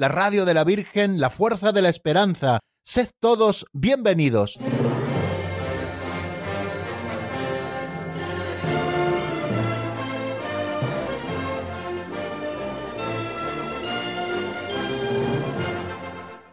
la radio de la Virgen, la fuerza de la esperanza. Sed todos bienvenidos.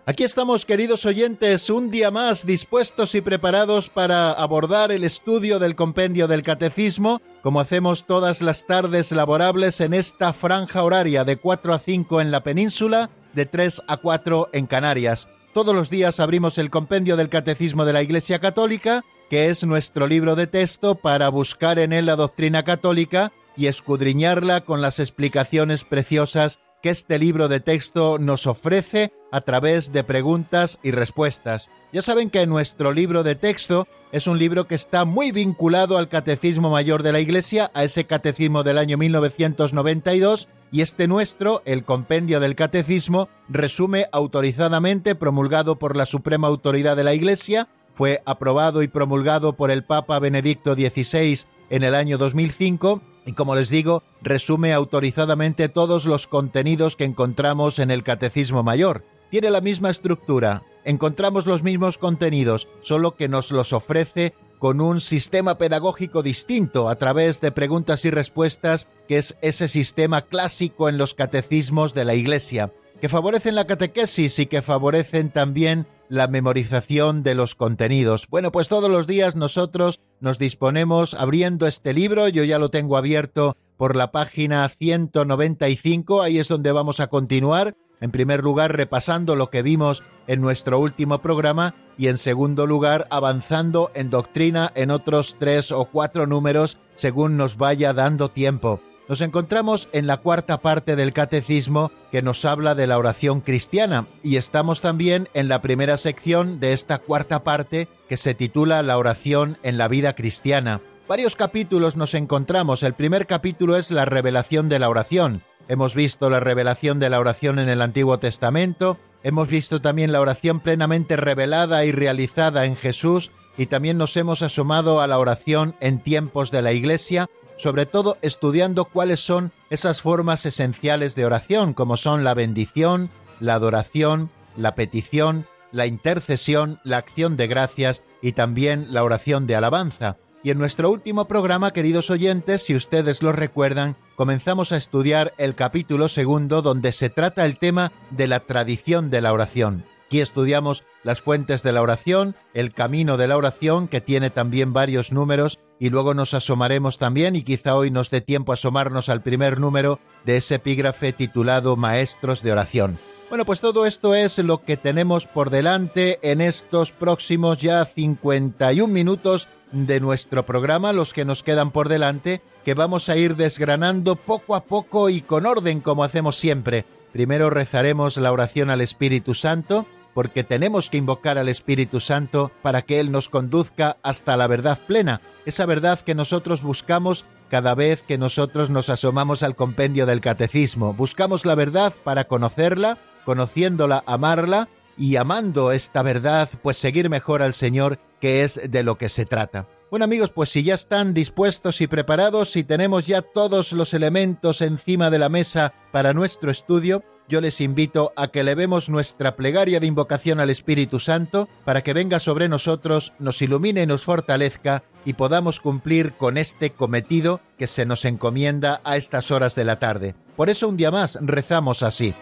Aquí estamos, queridos oyentes, un día más dispuestos y preparados para abordar el estudio del compendio del catecismo, como hacemos todas las tardes laborables en esta franja horaria de 4 a 5 en la península, de 3 a 4 en Canarias. Todos los días abrimos el compendio del catecismo de la Iglesia Católica, que es nuestro libro de texto para buscar en él la doctrina católica y escudriñarla con las explicaciones preciosas que este libro de texto nos ofrece a través de preguntas y respuestas. Ya saben que nuestro libro de texto es un libro que está muy vinculado al Catecismo Mayor de la Iglesia, a ese catecismo del año 1992, y este nuestro, el Compendio del Catecismo, resume autorizadamente, promulgado por la Suprema Autoridad de la Iglesia, fue aprobado y promulgado por el Papa Benedicto XVI en el año 2005 y como les digo, resume autorizadamente todos los contenidos que encontramos en el Catecismo Mayor. Tiene la misma estructura, encontramos los mismos contenidos, solo que nos los ofrece con un sistema pedagógico distinto a través de preguntas y respuestas, que es ese sistema clásico en los catecismos de la Iglesia, que favorecen la catequesis y que favorecen también la memorización de los contenidos. Bueno, pues todos los días nosotros nos disponemos abriendo este libro, yo ya lo tengo abierto por la página 195, ahí es donde vamos a continuar. En primer lugar, repasando lo que vimos en nuestro último programa y en segundo lugar, avanzando en doctrina en otros tres o cuatro números según nos vaya dando tiempo. Nos encontramos en la cuarta parte del catecismo que nos habla de la oración cristiana y estamos también en la primera sección de esta cuarta parte que se titula La oración en la vida cristiana. Varios capítulos nos encontramos. El primer capítulo es la revelación de la oración. Hemos visto la revelación de la oración en el Antiguo Testamento, hemos visto también la oración plenamente revelada y realizada en Jesús y también nos hemos asomado a la oración en tiempos de la Iglesia sobre todo estudiando cuáles son esas formas esenciales de oración, como son la bendición, la adoración, la petición, la intercesión, la acción de gracias y también la oración de alabanza. Y en nuestro último programa, queridos oyentes, si ustedes lo recuerdan, comenzamos a estudiar el capítulo segundo donde se trata el tema de la tradición de la oración. Aquí estudiamos las fuentes de la oración, el camino de la oración, que tiene también varios números, y luego nos asomaremos también, y quizá hoy nos dé tiempo a asomarnos al primer número de ese epígrafe titulado Maestros de Oración. Bueno, pues todo esto es lo que tenemos por delante en estos próximos ya 51 minutos de nuestro programa, los que nos quedan por delante, que vamos a ir desgranando poco a poco y con orden como hacemos siempre. Primero rezaremos la oración al Espíritu Santo, porque tenemos que invocar al Espíritu Santo para que Él nos conduzca hasta la verdad plena, esa verdad que nosotros buscamos cada vez que nosotros nos asomamos al compendio del catecismo. Buscamos la verdad para conocerla, conociéndola, amarla y amando esta verdad, pues seguir mejor al Señor, que es de lo que se trata. Bueno amigos, pues si ya están dispuestos y preparados, y tenemos ya todos los elementos encima de la mesa para nuestro estudio, yo les invito a que levemos nuestra plegaria de invocación al Espíritu Santo para que venga sobre nosotros, nos ilumine y nos fortalezca y podamos cumplir con este cometido que se nos encomienda a estas horas de la tarde. Por eso un día más rezamos así.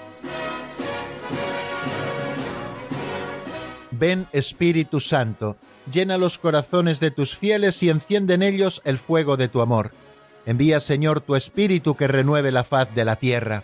Ven Espíritu Santo, llena los corazones de tus fieles y enciende en ellos el fuego de tu amor. Envía Señor tu Espíritu que renueve la faz de la tierra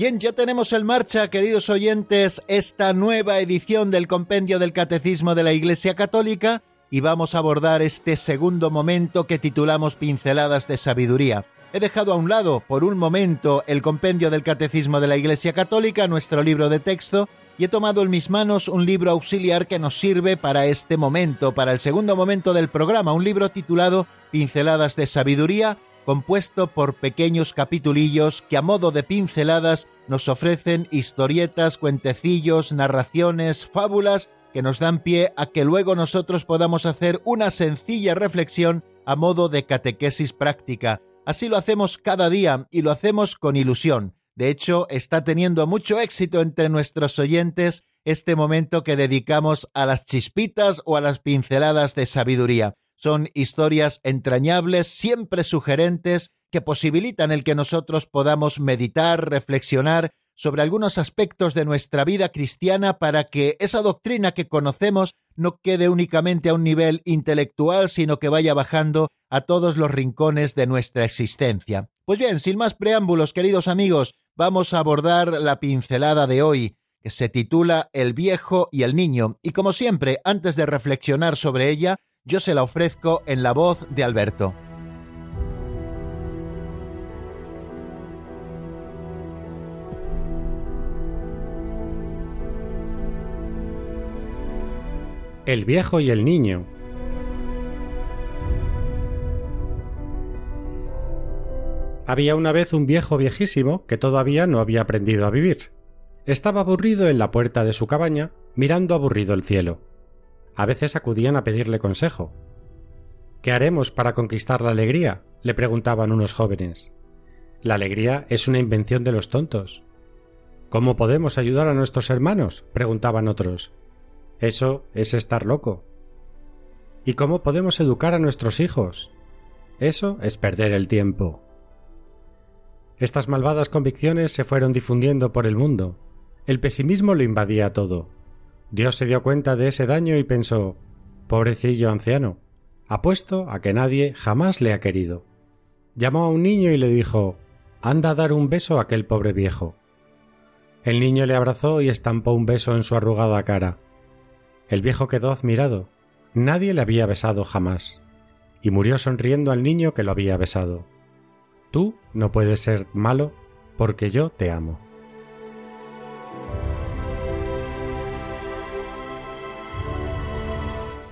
Bien, ya tenemos en marcha, queridos oyentes, esta nueva edición del Compendio del Catecismo de la Iglesia Católica y vamos a abordar este segundo momento que titulamos Pinceladas de Sabiduría. He dejado a un lado por un momento el Compendio del Catecismo de la Iglesia Católica, nuestro libro de texto, y he tomado en mis manos un libro auxiliar que nos sirve para este momento, para el segundo momento del programa, un libro titulado Pinceladas de Sabiduría, compuesto por pequeños capitulillos que a modo de pinceladas nos ofrecen historietas, cuentecillos, narraciones, fábulas que nos dan pie a que luego nosotros podamos hacer una sencilla reflexión a modo de catequesis práctica. Así lo hacemos cada día y lo hacemos con ilusión. De hecho, está teniendo mucho éxito entre nuestros oyentes este momento que dedicamos a las chispitas o a las pinceladas de sabiduría. Son historias entrañables, siempre sugerentes, que posibilitan el que nosotros podamos meditar, reflexionar sobre algunos aspectos de nuestra vida cristiana para que esa doctrina que conocemos no quede únicamente a un nivel intelectual, sino que vaya bajando a todos los rincones de nuestra existencia. Pues bien, sin más preámbulos, queridos amigos, vamos a abordar la pincelada de hoy, que se titula El viejo y el niño, y como siempre, antes de reflexionar sobre ella, yo se la ofrezco en la voz de Alberto. El viejo y el niño. Había una vez un viejo viejísimo que todavía no había aprendido a vivir. Estaba aburrido en la puerta de su cabaña, mirando aburrido el cielo a veces acudían a pedirle consejo. ¿Qué haremos para conquistar la alegría? le preguntaban unos jóvenes. La alegría es una invención de los tontos. ¿Cómo podemos ayudar a nuestros hermanos? preguntaban otros. Eso es estar loco. ¿Y cómo podemos educar a nuestros hijos? Eso es perder el tiempo. Estas malvadas convicciones se fueron difundiendo por el mundo. El pesimismo lo invadía todo. Dios se dio cuenta de ese daño y pensó Pobrecillo anciano, apuesto a que nadie jamás le ha querido. Llamó a un niño y le dijo Anda a dar un beso a aquel pobre viejo. El niño le abrazó y estampó un beso en su arrugada cara. El viejo quedó admirado. Nadie le había besado jamás. Y murió sonriendo al niño que lo había besado. Tú no puedes ser malo porque yo te amo.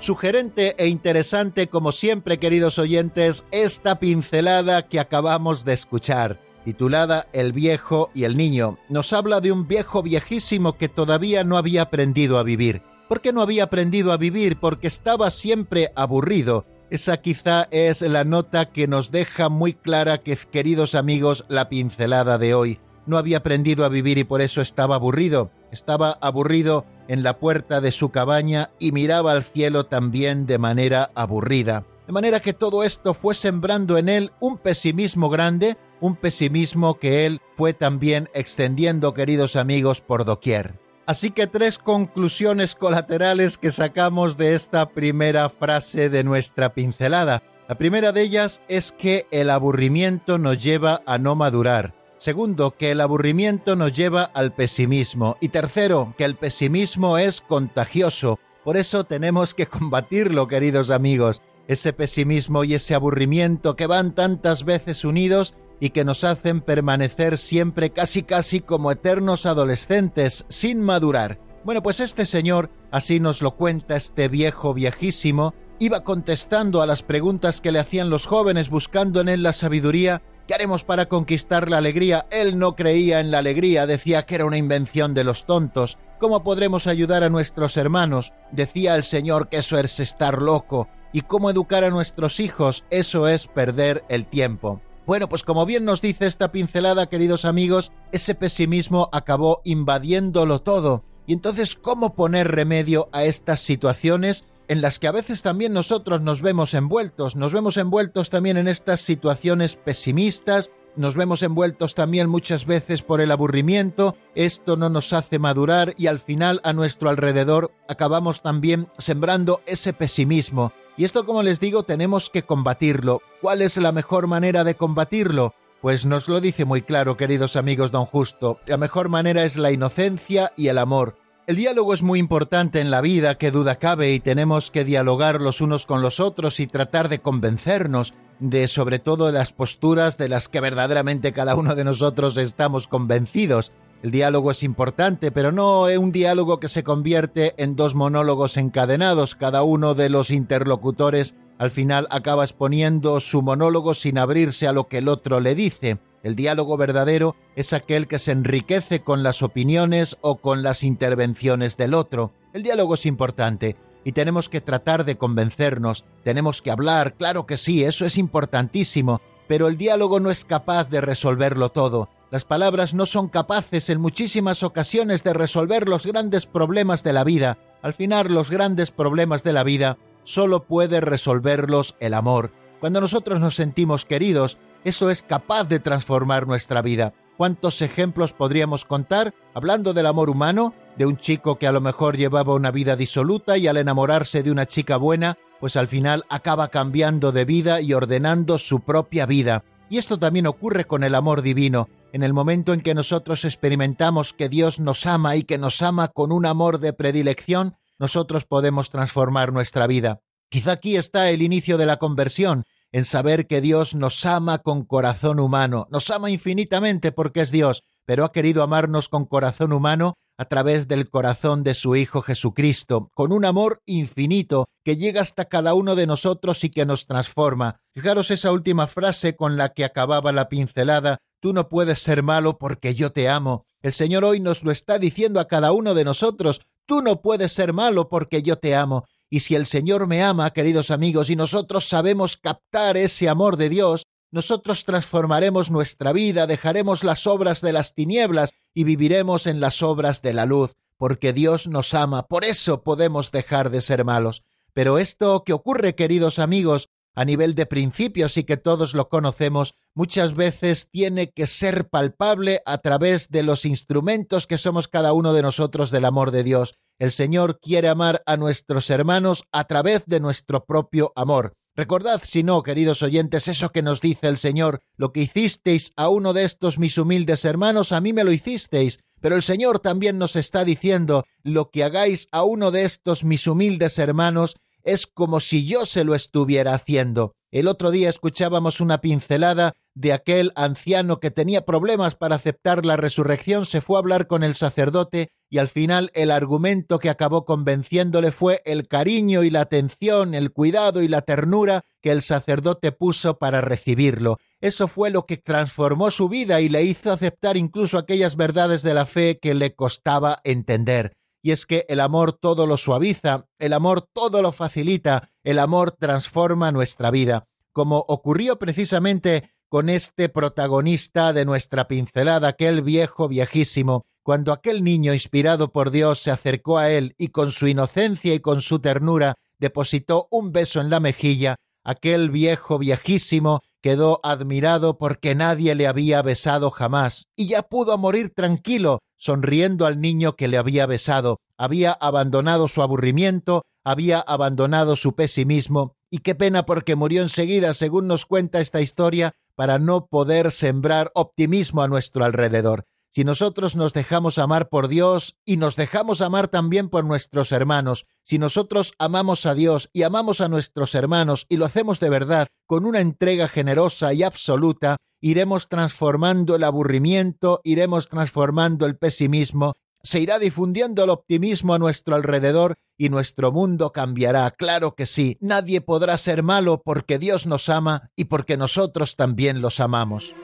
Sugerente e interesante como siempre, queridos oyentes, esta pincelada que acabamos de escuchar, titulada El viejo y el niño, nos habla de un viejo viejísimo que todavía no había aprendido a vivir. ¿Por qué no había aprendido a vivir? Porque estaba siempre aburrido. Esa quizá es la nota que nos deja muy clara que, queridos amigos, la pincelada de hoy. No había aprendido a vivir y por eso estaba aburrido. Estaba aburrido en la puerta de su cabaña y miraba al cielo también de manera aburrida. De manera que todo esto fue sembrando en él un pesimismo grande, un pesimismo que él fue también extendiendo, queridos amigos, por doquier. Así que tres conclusiones colaterales que sacamos de esta primera frase de nuestra pincelada. La primera de ellas es que el aburrimiento nos lleva a no madurar. Segundo, que el aburrimiento nos lleva al pesimismo. Y tercero, que el pesimismo es contagioso. Por eso tenemos que combatirlo, queridos amigos. Ese pesimismo y ese aburrimiento que van tantas veces unidos y que nos hacen permanecer siempre casi casi como eternos adolescentes, sin madurar. Bueno, pues este señor, así nos lo cuenta este viejo viejísimo, iba contestando a las preguntas que le hacían los jóvenes buscando en él la sabiduría ¿Qué haremos para conquistar la alegría? Él no creía en la alegría, decía que era una invención de los tontos. ¿Cómo podremos ayudar a nuestros hermanos? Decía el Señor que eso es estar loco. ¿Y cómo educar a nuestros hijos? Eso es perder el tiempo. Bueno, pues como bien nos dice esta pincelada, queridos amigos, ese pesimismo acabó invadiéndolo todo. Y entonces, ¿cómo poner remedio a estas situaciones? En las que a veces también nosotros nos vemos envueltos, nos vemos envueltos también en estas situaciones pesimistas, nos vemos envueltos también muchas veces por el aburrimiento, esto no nos hace madurar y al final a nuestro alrededor acabamos también sembrando ese pesimismo. Y esto, como les digo, tenemos que combatirlo. ¿Cuál es la mejor manera de combatirlo? Pues nos lo dice muy claro, queridos amigos don Justo, la mejor manera es la inocencia y el amor. El diálogo es muy importante en la vida, que duda cabe, y tenemos que dialogar los unos con los otros y tratar de convencernos de sobre todo las posturas de las que verdaderamente cada uno de nosotros estamos convencidos. El diálogo es importante, pero no es un diálogo que se convierte en dos monólogos encadenados. Cada uno de los interlocutores al final acaba exponiendo su monólogo sin abrirse a lo que el otro le dice. El diálogo verdadero es aquel que se enriquece con las opiniones o con las intervenciones del otro. El diálogo es importante y tenemos que tratar de convencernos, tenemos que hablar, claro que sí, eso es importantísimo, pero el diálogo no es capaz de resolverlo todo. Las palabras no son capaces en muchísimas ocasiones de resolver los grandes problemas de la vida. Al final los grandes problemas de la vida solo puede resolverlos el amor. Cuando nosotros nos sentimos queridos, eso es capaz de transformar nuestra vida. ¿Cuántos ejemplos podríamos contar hablando del amor humano? De un chico que a lo mejor llevaba una vida disoluta y al enamorarse de una chica buena, pues al final acaba cambiando de vida y ordenando su propia vida. Y esto también ocurre con el amor divino. En el momento en que nosotros experimentamos que Dios nos ama y que nos ama con un amor de predilección, nosotros podemos transformar nuestra vida. Quizá aquí está el inicio de la conversión, en saber que Dios nos ama con corazón humano, nos ama infinitamente porque es Dios, pero ha querido amarnos con corazón humano a través del corazón de su Hijo Jesucristo, con un amor infinito que llega hasta cada uno de nosotros y que nos transforma. Fijaros esa última frase con la que acababa la pincelada Tú no puedes ser malo porque yo te amo. El Señor hoy nos lo está diciendo a cada uno de nosotros. Tú no puedes ser malo porque yo te amo. Y si el Señor me ama, queridos amigos, y nosotros sabemos captar ese amor de Dios, nosotros transformaremos nuestra vida, dejaremos las obras de las tinieblas y viviremos en las obras de la luz, porque Dios nos ama, por eso podemos dejar de ser malos. Pero esto que ocurre, queridos amigos, a nivel de principios y que todos lo conocemos, muchas veces tiene que ser palpable a través de los instrumentos que somos cada uno de nosotros del amor de Dios. El Señor quiere amar a nuestros hermanos a través de nuestro propio amor. Recordad, si no, queridos oyentes, eso que nos dice el Señor, lo que hicisteis a uno de estos mis humildes hermanos, a mí me lo hicisteis, pero el Señor también nos está diciendo, lo que hagáis a uno de estos mis humildes hermanos, es como si yo se lo estuviera haciendo. El otro día escuchábamos una pincelada de aquel anciano que tenía problemas para aceptar la resurrección, se fue a hablar con el sacerdote y al final el argumento que acabó convenciéndole fue el cariño y la atención, el cuidado y la ternura que el sacerdote puso para recibirlo. Eso fue lo que transformó su vida y le hizo aceptar incluso aquellas verdades de la fe que le costaba entender y es que el amor todo lo suaviza, el amor todo lo facilita, el amor transforma nuestra vida, como ocurrió precisamente con este protagonista de nuestra pincelada, aquel viejo viejísimo, cuando aquel niño inspirado por Dios se acercó a él y con su inocencia y con su ternura depositó un beso en la mejilla, aquel viejo viejísimo quedó admirado porque nadie le había besado jamás, y ya pudo morir tranquilo, sonriendo al niño que le había besado, había abandonado su aburrimiento, había abandonado su pesimismo, y qué pena porque murió enseguida, según nos cuenta esta historia, para no poder sembrar optimismo a nuestro alrededor. Si nosotros nos dejamos amar por Dios y nos dejamos amar también por nuestros hermanos, si nosotros amamos a Dios y amamos a nuestros hermanos y lo hacemos de verdad, con una entrega generosa y absoluta, iremos transformando el aburrimiento, iremos transformando el pesimismo, se irá difundiendo el optimismo a nuestro alrededor y nuestro mundo cambiará. Claro que sí, nadie podrá ser malo porque Dios nos ama y porque nosotros también los amamos.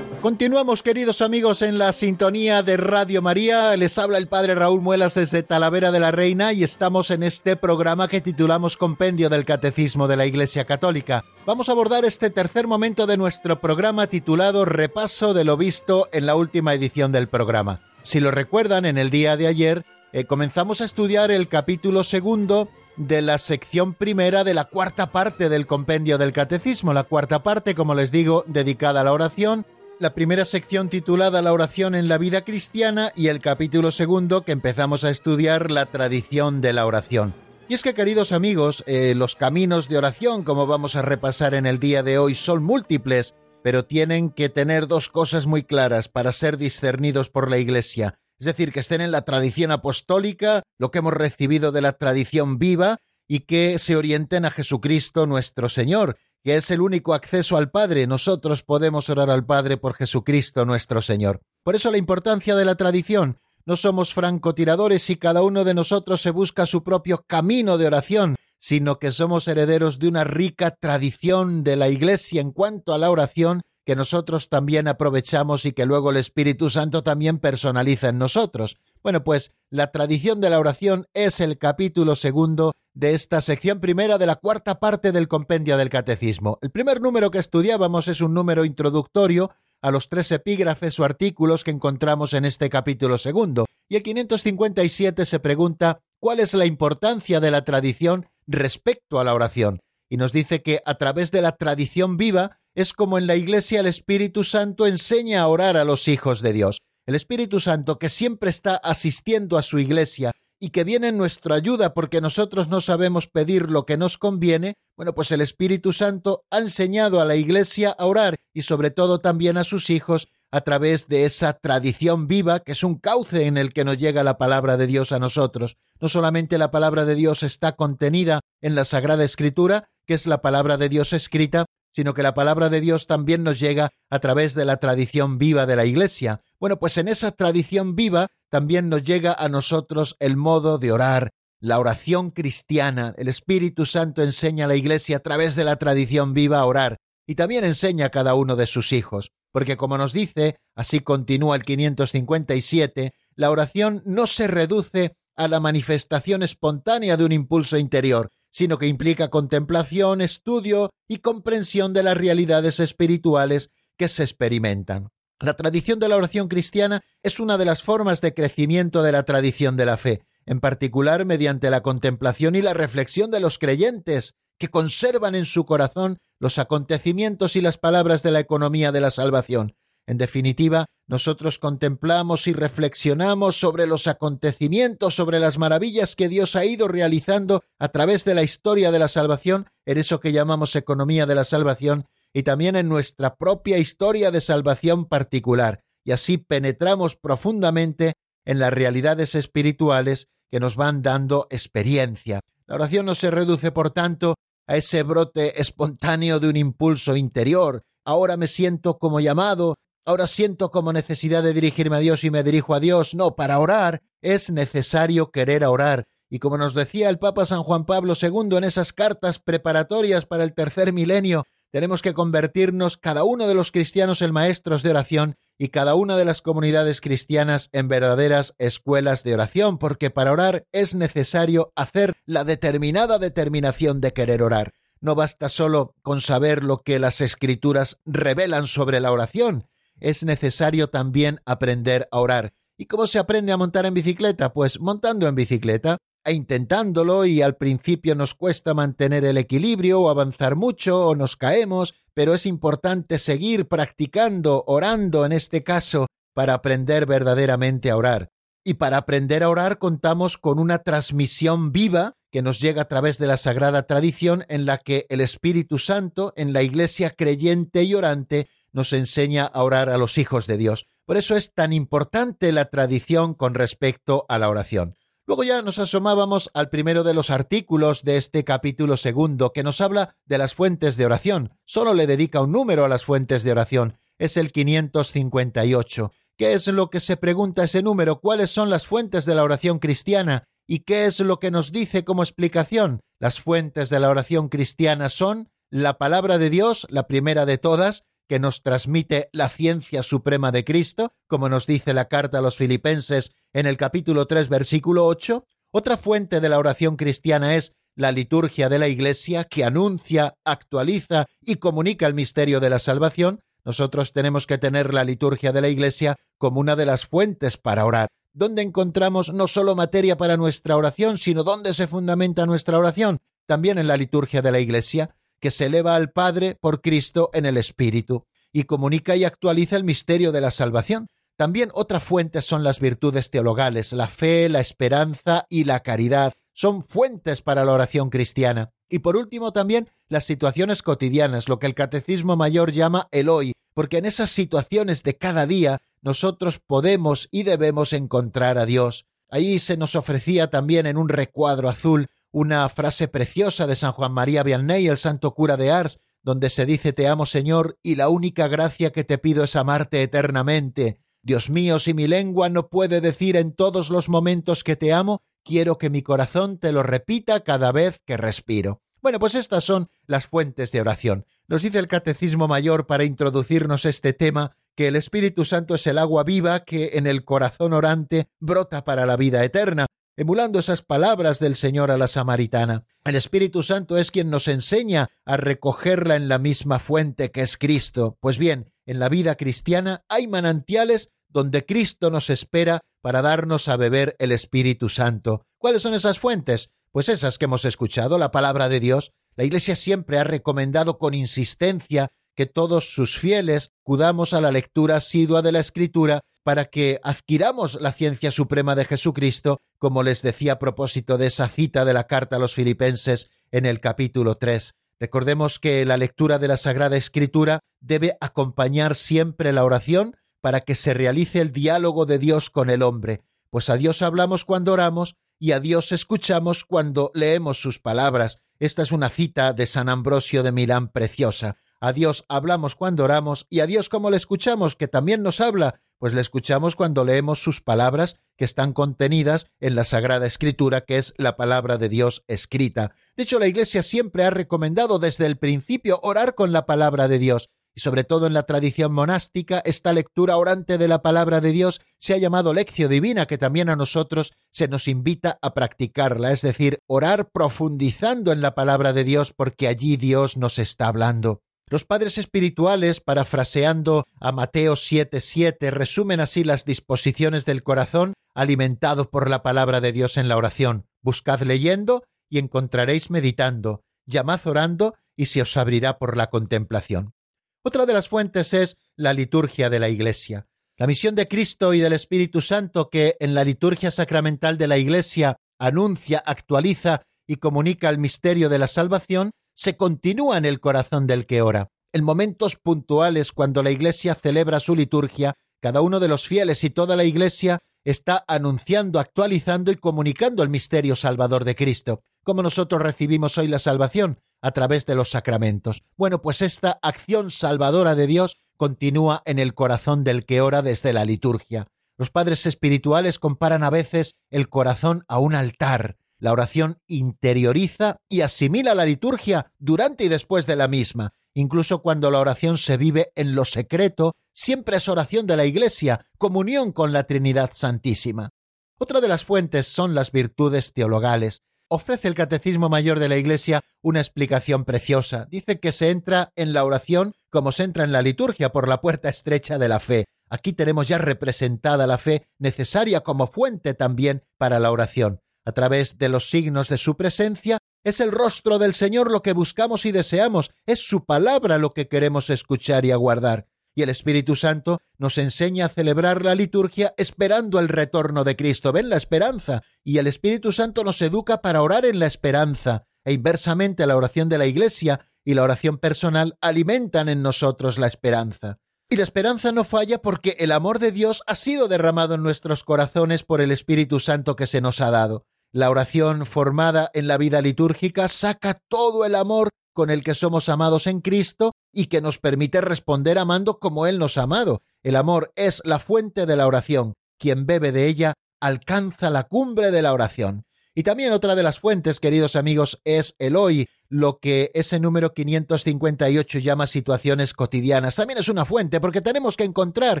Continuamos, queridos amigos, en la sintonía de Radio María. Les habla el padre Raúl Muelas desde Talavera de la Reina y estamos en este programa que titulamos Compendio del Catecismo de la Iglesia Católica. Vamos a abordar este tercer momento de nuestro programa titulado Repaso de lo visto en la última edición del programa. Si lo recuerdan, en el día de ayer eh, comenzamos a estudiar el capítulo segundo de la sección primera de la cuarta parte del compendio del catecismo, la cuarta parte, como les digo, dedicada a la oración, la primera sección titulada La oración en la vida cristiana y el capítulo segundo que empezamos a estudiar la tradición de la oración. Y es que, queridos amigos, eh, los caminos de oración, como vamos a repasar en el día de hoy, son múltiples, pero tienen que tener dos cosas muy claras para ser discernidos por la Iglesia es decir, que estén en la tradición apostólica, lo que hemos recibido de la tradición viva, y que se orienten a Jesucristo nuestro Señor, que es el único acceso al Padre. Nosotros podemos orar al Padre por Jesucristo nuestro Señor. Por eso la importancia de la tradición. No somos francotiradores y cada uno de nosotros se busca su propio camino de oración, sino que somos herederos de una rica tradición de la Iglesia en cuanto a la oración que nosotros también aprovechamos y que luego el Espíritu Santo también personaliza en nosotros. Bueno, pues la tradición de la oración es el capítulo segundo de esta sección primera de la cuarta parte del compendio del catecismo. El primer número que estudiábamos es un número introductorio a los tres epígrafes o artículos que encontramos en este capítulo segundo, y el 557 se pregunta cuál es la importancia de la tradición respecto a la oración, y nos dice que a través de la tradición viva es como en la Iglesia el Espíritu Santo enseña a orar a los hijos de Dios. El Espíritu Santo que siempre está asistiendo a su Iglesia y que viene en nuestra ayuda porque nosotros no sabemos pedir lo que nos conviene, bueno, pues el Espíritu Santo ha enseñado a la Iglesia a orar y sobre todo también a sus hijos a través de esa tradición viva que es un cauce en el que nos llega la palabra de Dios a nosotros. No solamente la palabra de Dios está contenida en la Sagrada Escritura, que es la palabra de Dios escrita, sino que la palabra de Dios también nos llega a través de la tradición viva de la Iglesia. Bueno, pues en esa tradición viva también nos llega a nosotros el modo de orar, la oración cristiana. El Espíritu Santo enseña a la Iglesia a través de la tradición viva a orar y también enseña a cada uno de sus hijos, porque como nos dice, así continúa el 557, la oración no se reduce a la manifestación espontánea de un impulso interior, sino que implica contemplación, estudio y comprensión de las realidades espirituales que se experimentan. La tradición de la oración cristiana es una de las formas de crecimiento de la tradición de la fe, en particular mediante la contemplación y la reflexión de los creyentes, que conservan en su corazón los acontecimientos y las palabras de la economía de la salvación, en definitiva, nosotros contemplamos y reflexionamos sobre los acontecimientos, sobre las maravillas que Dios ha ido realizando a través de la historia de la salvación, en eso que llamamos economía de la salvación, y también en nuestra propia historia de salvación particular, y así penetramos profundamente en las realidades espirituales que nos van dando experiencia. La oración no se reduce, por tanto, a ese brote espontáneo de un impulso interior. Ahora me siento como llamado ahora siento como necesidad de dirigirme a Dios y me dirijo a Dios. No, para orar es necesario querer orar. Y como nos decía el Papa San Juan Pablo II en esas cartas preparatorias para el tercer milenio, tenemos que convertirnos cada uno de los cristianos en maestros de oración y cada una de las comunidades cristianas en verdaderas escuelas de oración, porque para orar es necesario hacer la determinada determinación de querer orar. No basta solo con saber lo que las escrituras revelan sobre la oración, es necesario también aprender a orar. ¿Y cómo se aprende a montar en bicicleta? Pues montando en bicicleta e intentándolo y al principio nos cuesta mantener el equilibrio o avanzar mucho o nos caemos, pero es importante seguir practicando, orando en este caso, para aprender verdaderamente a orar. Y para aprender a orar contamos con una transmisión viva que nos llega a través de la sagrada tradición en la que el Espíritu Santo, en la Iglesia creyente y orante, nos enseña a orar a los hijos de Dios. Por eso es tan importante la tradición con respecto a la oración. Luego ya nos asomábamos al primero de los artículos de este capítulo segundo, que nos habla de las fuentes de oración. Solo le dedica un número a las fuentes de oración. Es el 558. ¿Qué es lo que se pregunta ese número? ¿Cuáles son las fuentes de la oración cristiana? ¿Y qué es lo que nos dice como explicación? Las fuentes de la oración cristiana son la palabra de Dios, la primera de todas, que nos transmite la ciencia suprema de Cristo, como nos dice la carta a los filipenses en el capítulo 3, versículo 8. Otra fuente de la oración cristiana es la liturgia de la Iglesia, que anuncia, actualiza y comunica el misterio de la salvación. Nosotros tenemos que tener la liturgia de la Iglesia como una de las fuentes para orar. ¿Dónde encontramos no solo materia para nuestra oración, sino dónde se fundamenta nuestra oración? También en la liturgia de la Iglesia, que se eleva al Padre por Cristo en el Espíritu y comunica y actualiza el misterio de la salvación. También otra fuente son las virtudes teologales, la fe, la esperanza y la caridad. Son fuentes para la oración cristiana. Y por último también las situaciones cotidianas, lo que el Catecismo Mayor llama el hoy, porque en esas situaciones de cada día nosotros podemos y debemos encontrar a Dios. Ahí se nos ofrecía también en un recuadro azul una frase preciosa de San Juan María Vianney, el santo cura de Ars, donde se dice Te amo Señor, y la única gracia que te pido es amarte eternamente. Dios mío, si mi lengua no puede decir en todos los momentos que te amo, quiero que mi corazón te lo repita cada vez que respiro. Bueno, pues estas son las fuentes de oración. Nos dice el Catecismo Mayor para introducirnos este tema que el Espíritu Santo es el agua viva que en el corazón orante brota para la vida eterna, emulando esas palabras del Señor a la samaritana. El Espíritu Santo es quien nos enseña a recogerla en la misma fuente que es Cristo. Pues bien, en la vida cristiana hay manantiales donde Cristo nos espera para darnos a beber el Espíritu Santo. ¿Cuáles son esas fuentes? Pues esas que hemos escuchado, la palabra de Dios. La Iglesia siempre ha recomendado con insistencia que todos sus fieles cudamos a la lectura asidua de la Escritura para que adquiramos la ciencia suprema de Jesucristo, como les decía a propósito de esa cita de la carta a los filipenses en el capítulo 3. Recordemos que la lectura de la Sagrada Escritura debe acompañar siempre la oración para que se realice el diálogo de Dios con el hombre, pues a Dios hablamos cuando oramos y a Dios escuchamos cuando leemos sus palabras. Esta es una cita de San Ambrosio de Milán preciosa. A Dios hablamos cuando oramos y a Dios como le escuchamos, que también nos habla, pues le escuchamos cuando leemos sus palabras que están contenidas en la Sagrada Escritura, que es la palabra de Dios escrita. De hecho, la Iglesia siempre ha recomendado desde el principio orar con la palabra de Dios, y sobre todo en la tradición monástica, esta lectura orante de la palabra de Dios se ha llamado lección divina, que también a nosotros se nos invita a practicarla, es decir, orar profundizando en la palabra de Dios porque allí Dios nos está hablando. Los padres espirituales, parafraseando a Mateo 7:7, resumen así las disposiciones del corazón alimentado por la palabra de Dios en la oración. Buscad leyendo y encontraréis meditando, llamad orando y se os abrirá por la contemplación. Otra de las fuentes es la liturgia de la Iglesia. La misión de Cristo y del Espíritu Santo que en la liturgia sacramental de la Iglesia anuncia, actualiza y comunica el misterio de la salvación se continúa en el corazón del que ora. En momentos puntuales, cuando la Iglesia celebra su liturgia, cada uno de los fieles y toda la Iglesia está anunciando, actualizando y comunicando el misterio salvador de Cristo, como nosotros recibimos hoy la salvación a través de los sacramentos. Bueno, pues esta acción salvadora de Dios continúa en el corazón del que ora desde la liturgia. Los padres espirituales comparan a veces el corazón a un altar, la oración interioriza y asimila la liturgia durante y después de la misma. Incluso cuando la oración se vive en lo secreto, siempre es oración de la Iglesia, comunión con la Trinidad Santísima. Otra de las fuentes son las virtudes teologales. Ofrece el Catecismo Mayor de la Iglesia una explicación preciosa. Dice que se entra en la oración como se entra en la liturgia por la puerta estrecha de la fe. Aquí tenemos ya representada la fe necesaria como fuente también para la oración a través de los signos de su presencia, es el rostro del Señor lo que buscamos y deseamos, es su palabra lo que queremos escuchar y aguardar. Y el Espíritu Santo nos enseña a celebrar la liturgia esperando el retorno de Cristo. Ven la esperanza. Y el Espíritu Santo nos educa para orar en la esperanza. E inversamente la oración de la Iglesia y la oración personal alimentan en nosotros la esperanza. Y la esperanza no falla porque el amor de Dios ha sido derramado en nuestros corazones por el Espíritu Santo que se nos ha dado. La oración formada en la vida litúrgica saca todo el amor con el que somos amados en Cristo y que nos permite responder amando como Él nos ha amado. El amor es la fuente de la oración. Quien bebe de ella alcanza la cumbre de la oración. Y también otra de las fuentes, queridos amigos, es el hoy, lo que ese número 558 llama situaciones cotidianas. También es una fuente porque tenemos que encontrar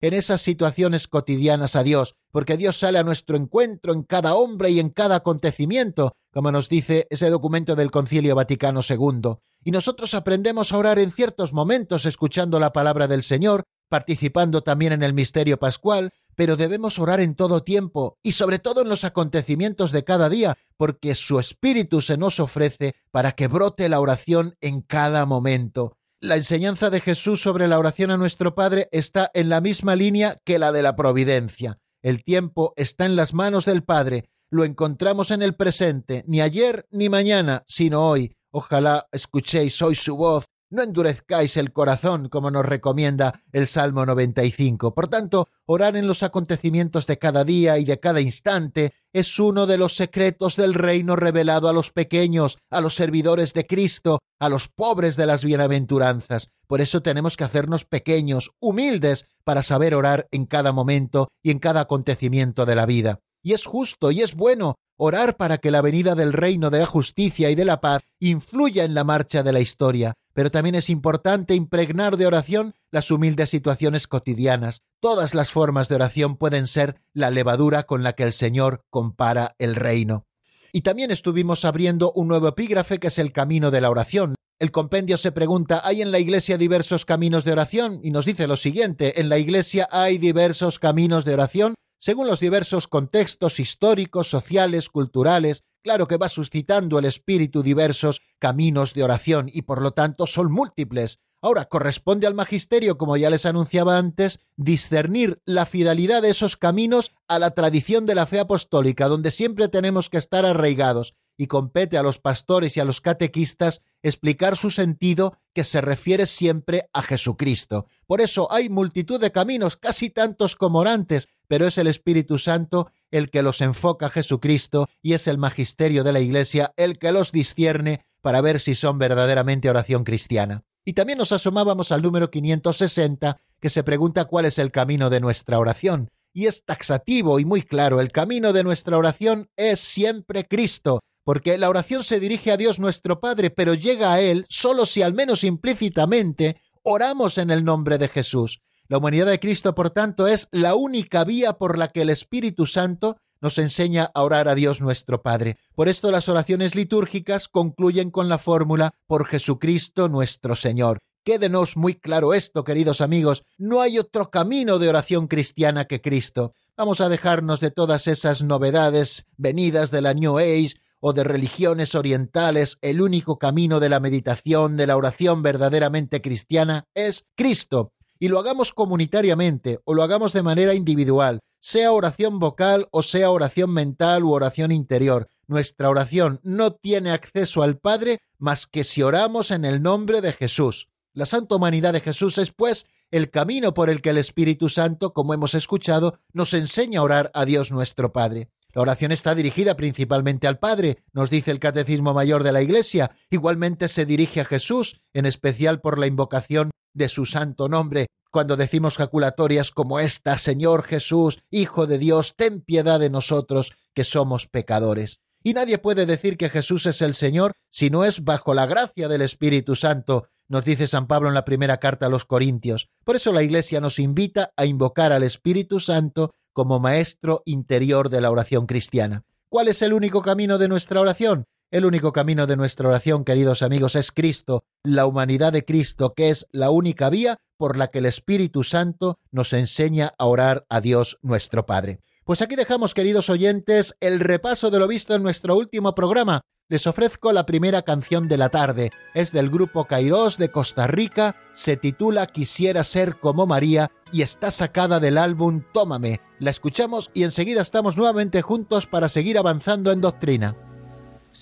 en esas situaciones cotidianas a Dios, porque Dios sale a nuestro encuentro en cada hombre y en cada acontecimiento, como nos dice ese documento del Concilio Vaticano II. Y nosotros aprendemos a orar en ciertos momentos escuchando la palabra del Señor, participando también en el misterio pascual, pero debemos orar en todo tiempo y sobre todo en los acontecimientos de cada día, porque su Espíritu se nos ofrece para que brote la oración en cada momento. La enseñanza de Jesús sobre la oración a nuestro Padre está en la misma línea que la de la providencia. El tiempo está en las manos del Padre, lo encontramos en el presente, ni ayer ni mañana, sino hoy. Ojalá escuchéis hoy su voz no endurezcáis el corazón, como nos recomienda el Salmo 95. Por tanto, orar en los acontecimientos de cada día y de cada instante es uno de los secretos del reino revelado a los pequeños, a los servidores de Cristo, a los pobres de las bienaventuranzas. Por eso tenemos que hacernos pequeños, humildes, para saber orar en cada momento y en cada acontecimiento de la vida. Y es justo y es bueno orar para que la venida del reino de la justicia y de la paz influya en la marcha de la historia, pero también es importante impregnar de oración las humildes situaciones cotidianas. Todas las formas de oración pueden ser la levadura con la que el Señor compara el reino. Y también estuvimos abriendo un nuevo epígrafe que es el camino de la oración. El compendio se pregunta, ¿hay en la Iglesia diversos caminos de oración? Y nos dice lo siguiente, en la Iglesia hay diversos caminos de oración según los diversos contextos históricos, sociales, culturales, Claro que va suscitando el espíritu diversos caminos de oración y por lo tanto son múltiples. Ahora corresponde al magisterio, como ya les anunciaba antes, discernir la fidelidad de esos caminos a la tradición de la fe apostólica, donde siempre tenemos que estar arraigados, y compete a los pastores y a los catequistas explicar su sentido que se refiere siempre a Jesucristo. Por eso hay multitud de caminos, casi tantos como orantes, pero es el Espíritu Santo el que los enfoca Jesucristo y es el magisterio de la Iglesia el que los discierne para ver si son verdaderamente oración cristiana. Y también nos asomábamos al número 560, que se pregunta cuál es el camino de nuestra oración. Y es taxativo y muy claro, el camino de nuestra oración es siempre Cristo, porque la oración se dirige a Dios nuestro Padre, pero llega a Él solo si al menos implícitamente oramos en el nombre de Jesús. La humanidad de Cristo, por tanto, es la única vía por la que el Espíritu Santo nos enseña a orar a Dios nuestro Padre. Por esto las oraciones litúrgicas concluyen con la fórmula por Jesucristo nuestro Señor. Quédenos muy claro esto, queridos amigos, no hay otro camino de oración cristiana que Cristo. Vamos a dejarnos de todas esas novedades venidas de la New Age o de religiones orientales, el único camino de la meditación, de la oración verdaderamente cristiana es Cristo y lo hagamos comunitariamente o lo hagamos de manera individual, sea oración vocal o sea oración mental u oración interior. Nuestra oración no tiene acceso al Padre más que si oramos en el nombre de Jesús. La santa humanidad de Jesús es, pues, el camino por el que el Espíritu Santo, como hemos escuchado, nos enseña a orar a Dios nuestro Padre. La oración está dirigida principalmente al Padre, nos dice el Catecismo Mayor de la Iglesia. Igualmente se dirige a Jesús, en especial por la invocación de su santo nombre. Cuando decimos jaculatorias como esta, Señor Jesús, Hijo de Dios, ten piedad de nosotros, que somos pecadores. Y nadie puede decir que Jesús es el Señor si no es bajo la gracia del Espíritu Santo, nos dice San Pablo en la primera carta a los Corintios. Por eso la Iglesia nos invita a invocar al Espíritu Santo como maestro interior de la oración cristiana. ¿Cuál es el único camino de nuestra oración? El único camino de nuestra oración, queridos amigos, es Cristo, la humanidad de Cristo, que es la única vía por la que el Espíritu Santo nos enseña a orar a Dios nuestro Padre. Pues aquí dejamos, queridos oyentes, el repaso de lo visto en nuestro último programa. Les ofrezco la primera canción de la tarde. Es del grupo Kairos de Costa Rica, se titula Quisiera ser como María y está sacada del álbum Tómame. La escuchamos y enseguida estamos nuevamente juntos para seguir avanzando en doctrina.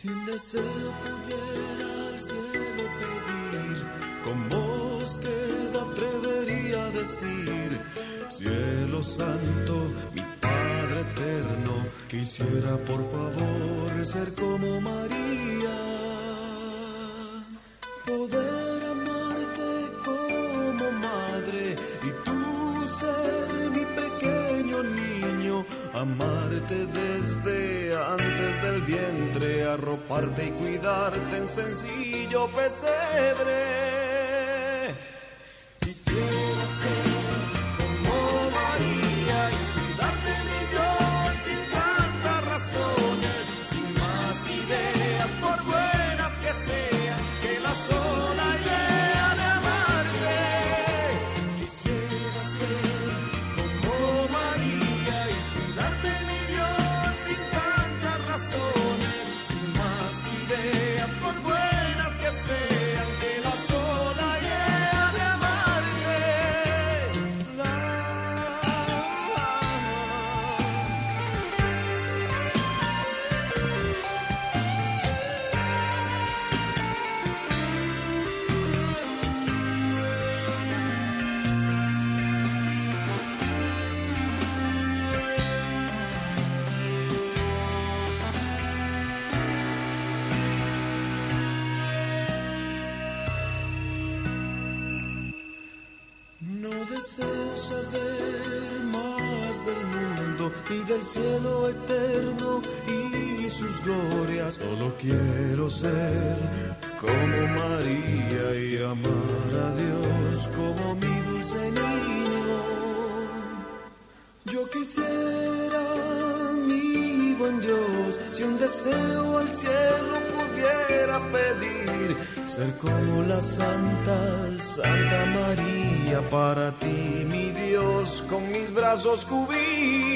Si un deseo pudiera al cielo pedir, con voz que atrevería a decir, cielo santo, mi Padre eterno, quisiera por favor ser como María, poder amarte desde antes del vientre arroparte y cuidarte en sencillo pesebre. Quisiera ser quiero ser como María y amar a Dios como mi dulce niño. Yo quisiera, mi buen Dios, si un deseo al cielo pudiera pedir, ser como la Santa, Santa María, para ti, mi Dios, con mis brazos cubrir.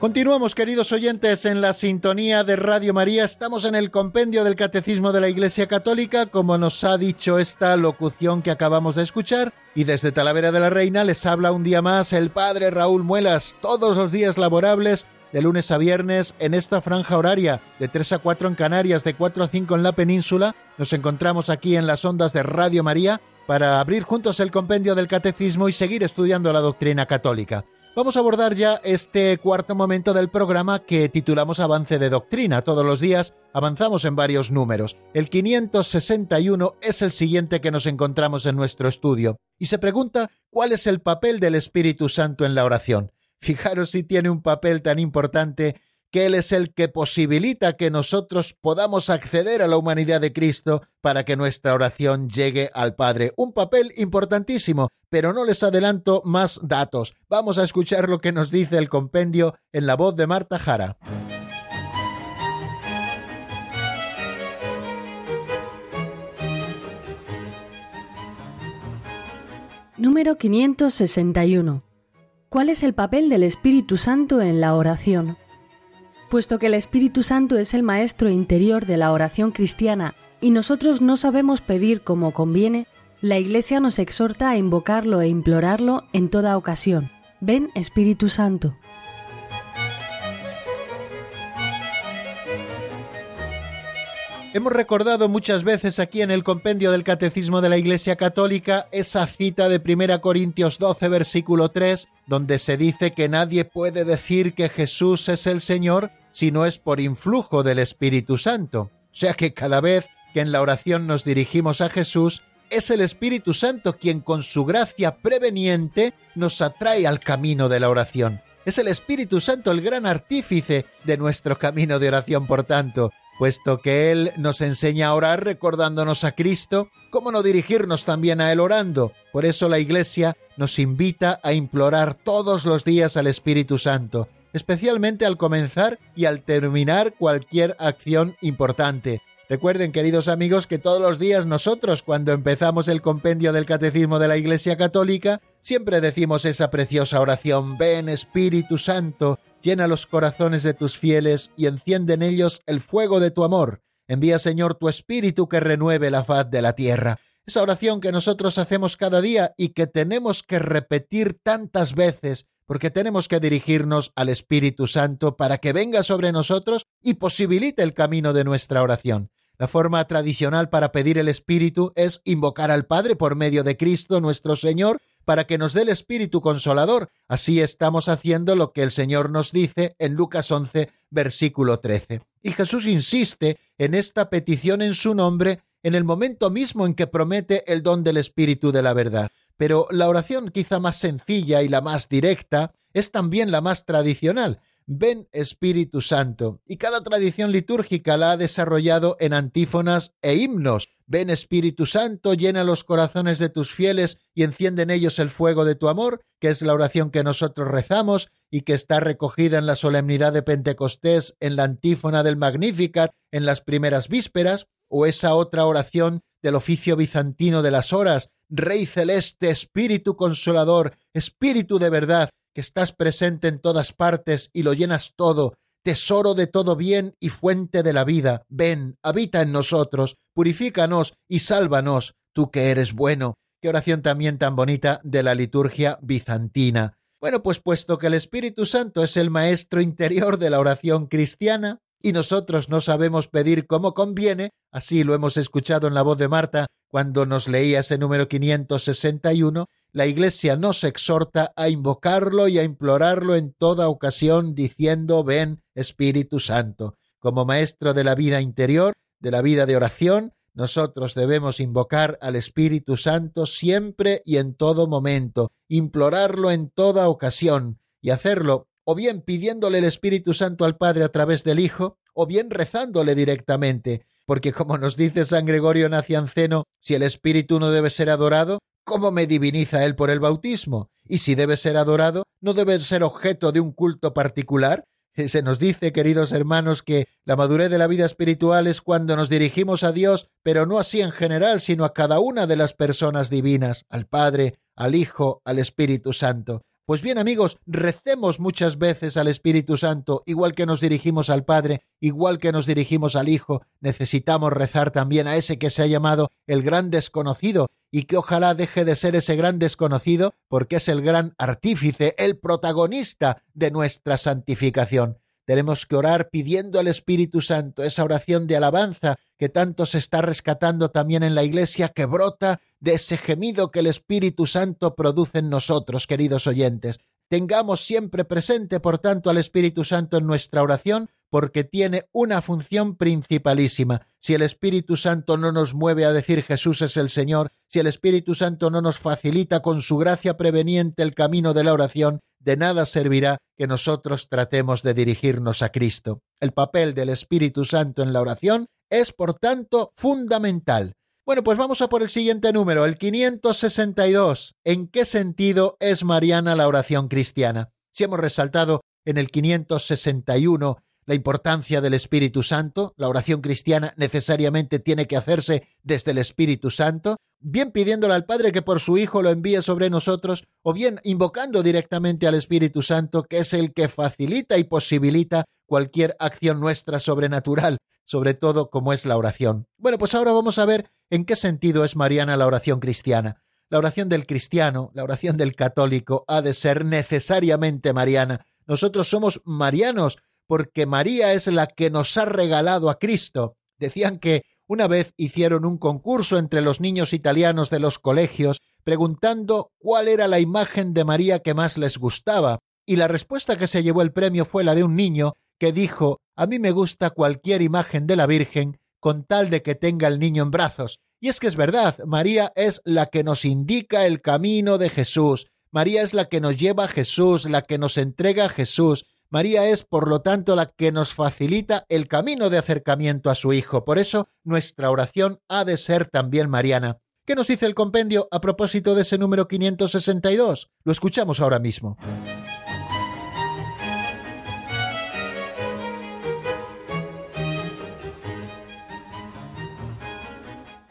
Continuamos, queridos oyentes, en la sintonía de Radio María. Estamos en el compendio del Catecismo de la Iglesia Católica, como nos ha dicho esta locución que acabamos de escuchar. Y desde Talavera de la Reina les habla un día más el Padre Raúl Muelas, todos los días laborables, de lunes a viernes, en esta franja horaria, de 3 a 4 en Canarias, de 4 a 5 en la península. Nos encontramos aquí en las ondas de Radio María para abrir juntos el compendio del Catecismo y seguir estudiando la doctrina católica. Vamos a abordar ya este cuarto momento del programa que titulamos Avance de Doctrina. Todos los días avanzamos en varios números. El 561 es el siguiente que nos encontramos en nuestro estudio y se pregunta cuál es el papel del Espíritu Santo en la oración. Fijaros si tiene un papel tan importante que Él es el que posibilita que nosotros podamos acceder a la humanidad de Cristo para que nuestra oración llegue al Padre. Un papel importantísimo, pero no les adelanto más datos. Vamos a escuchar lo que nos dice el compendio en la voz de Marta Jara. Número 561. ¿Cuál es el papel del Espíritu Santo en la oración? Puesto que el Espíritu Santo es el maestro interior de la oración cristiana y nosotros no sabemos pedir como conviene, la Iglesia nos exhorta a invocarlo e implorarlo en toda ocasión. Ven Espíritu Santo. Hemos recordado muchas veces aquí en el compendio del Catecismo de la Iglesia Católica esa cita de 1 Corintios 12, versículo 3, donde se dice que nadie puede decir que Jesús es el Señor si no es por influjo del Espíritu Santo. O sea que cada vez que en la oración nos dirigimos a Jesús, es el Espíritu Santo quien con su gracia preveniente nos atrae al camino de la oración. Es el Espíritu Santo el gran artífice de nuestro camino de oración, por tanto, puesto que Él nos enseña a orar recordándonos a Cristo, ¿cómo no dirigirnos también a Él orando? Por eso la Iglesia nos invita a implorar todos los días al Espíritu Santo, especialmente al comenzar y al terminar cualquier acción importante. Recuerden, queridos amigos, que todos los días nosotros, cuando empezamos el compendio del Catecismo de la Iglesia Católica, siempre decimos esa preciosa oración, ven Espíritu Santo, llena los corazones de tus fieles y enciende en ellos el fuego de tu amor. Envía, Señor, tu Espíritu que renueve la faz de la tierra. Esa oración que nosotros hacemos cada día y que tenemos que repetir tantas veces, porque tenemos que dirigirnos al Espíritu Santo para que venga sobre nosotros y posibilite el camino de nuestra oración. La forma tradicional para pedir el Espíritu es invocar al Padre por medio de Cristo nuestro Señor para que nos dé el Espíritu Consolador. Así estamos haciendo lo que el Señor nos dice en Lucas 11, versículo 13. Y Jesús insiste en esta petición en su nombre en el momento mismo en que promete el don del Espíritu de la verdad. Pero la oración quizá más sencilla y la más directa es también la más tradicional. Ven Espíritu Santo. Y cada tradición litúrgica la ha desarrollado en antífonas e himnos. Ven Espíritu Santo, llena los corazones de tus fieles y enciende en ellos el fuego de tu amor, que es la oración que nosotros rezamos y que está recogida en la solemnidad de Pentecostés, en la antífona del Magnificat, en las primeras vísperas, o esa otra oración del oficio bizantino de las horas, Rey celeste, Espíritu consolador, Espíritu de verdad, que estás presente en todas partes y lo llenas todo, tesoro de todo bien y fuente de la vida, ven, habita en nosotros, purifícanos y sálvanos, tú que eres bueno. Qué oración también tan bonita de la liturgia bizantina. Bueno, pues puesto que el Espíritu Santo es el maestro interior de la oración cristiana, y nosotros no sabemos pedir como conviene, así lo hemos escuchado en la voz de Marta cuando nos leía ese número 561, la Iglesia nos exhorta a invocarlo y a implorarlo en toda ocasión diciendo ven Espíritu Santo. Como maestro de la vida interior, de la vida de oración, nosotros debemos invocar al Espíritu Santo siempre y en todo momento, implorarlo en toda ocasión y hacerlo o bien pidiéndole el Espíritu Santo al Padre a través del Hijo, o bien rezándole directamente, porque como nos dice San Gregorio Nacianceno, si el Espíritu no debe ser adorado, ¿cómo me diviniza él por el bautismo? Y si debe ser adorado, ¿no debe ser objeto de un culto particular? Se nos dice, queridos hermanos, que la madurez de la vida espiritual es cuando nos dirigimos a Dios, pero no así en general, sino a cada una de las personas divinas, al Padre, al Hijo, al Espíritu Santo. Pues bien amigos, recemos muchas veces al Espíritu Santo, igual que nos dirigimos al Padre, igual que nos dirigimos al Hijo, necesitamos rezar también a ese que se ha llamado el gran desconocido y que ojalá deje de ser ese gran desconocido porque es el gran artífice, el protagonista de nuestra santificación. Tenemos que orar pidiendo al Espíritu Santo, esa oración de alabanza que tanto se está rescatando también en la Iglesia, que brota de ese gemido que el Espíritu Santo produce en nosotros, queridos oyentes. Tengamos siempre presente, por tanto, al Espíritu Santo en nuestra oración, porque tiene una función principalísima. Si el Espíritu Santo no nos mueve a decir Jesús es el Señor, si el Espíritu Santo no nos facilita con su gracia preveniente el camino de la oración, de nada servirá que nosotros tratemos de dirigirnos a Cristo. El papel del Espíritu Santo en la oración es, por tanto, fundamental. Bueno, pues vamos a por el siguiente número, el 562. ¿En qué sentido es mariana la oración cristiana? Si hemos resaltado en el 561 la importancia del Espíritu Santo, la oración cristiana necesariamente tiene que hacerse desde el Espíritu Santo, bien pidiéndole al Padre que por su Hijo lo envíe sobre nosotros, o bien invocando directamente al Espíritu Santo, que es el que facilita y posibilita cualquier acción nuestra sobrenatural, sobre todo como es la oración. Bueno, pues ahora vamos a ver en qué sentido es mariana la oración cristiana. La oración del cristiano, la oración del católico, ha de ser necesariamente mariana. Nosotros somos marianos porque María es la que nos ha regalado a Cristo. Decían que una vez hicieron un concurso entre los niños italianos de los colegios preguntando cuál era la imagen de María que más les gustaba, y la respuesta que se llevó el premio fue la de un niño que dijo A mí me gusta cualquier imagen de la Virgen con tal de que tenga el niño en brazos. Y es que es verdad, María es la que nos indica el camino de Jesús, María es la que nos lleva a Jesús, la que nos entrega a Jesús, María es, por lo tanto, la que nos facilita el camino de acercamiento a su Hijo. Por eso, nuestra oración ha de ser también mariana. ¿Qué nos dice el compendio a propósito de ese número 562? Lo escuchamos ahora mismo.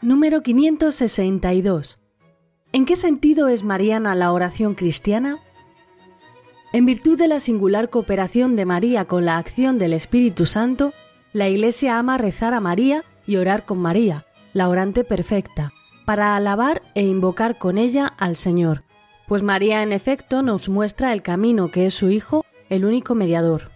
Número 562. ¿En qué sentido es mariana la oración cristiana? En virtud de la singular cooperación de María con la acción del Espíritu Santo, la Iglesia ama rezar a María y orar con María, la orante perfecta, para alabar e invocar con ella al Señor, pues María en efecto nos muestra el camino que es su Hijo, el único mediador.